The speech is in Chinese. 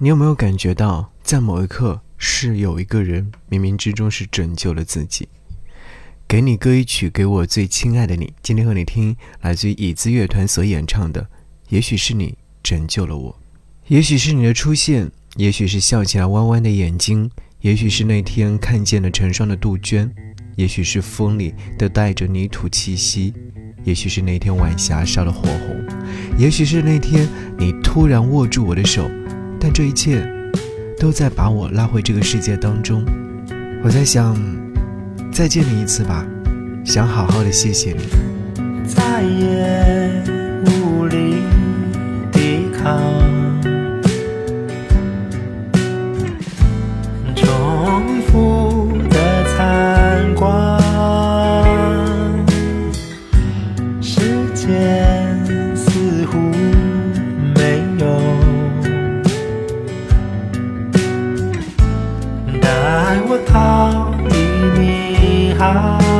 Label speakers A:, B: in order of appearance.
A: 你有没有感觉到，在某一刻是有一个人冥冥之中是拯救了自己？给你歌一曲，给我最亲爱的你。今天和你听来自于椅子乐团所演唱的，也许是你拯救了我，也许是你的出现，也许是笑起来弯弯的眼睛，也许是那天看见了成双的杜鹃，也许是风里都带着泥土气息，也许是那天晚霞烧了火红，也许是那天你突然握住我的手。但这一切，都在把我拉回这个世界当中。我在想，再见你一次吧，想好好的谢谢你。
B: 再也无力抵抗，重复的参观，时间带我逃离你啊。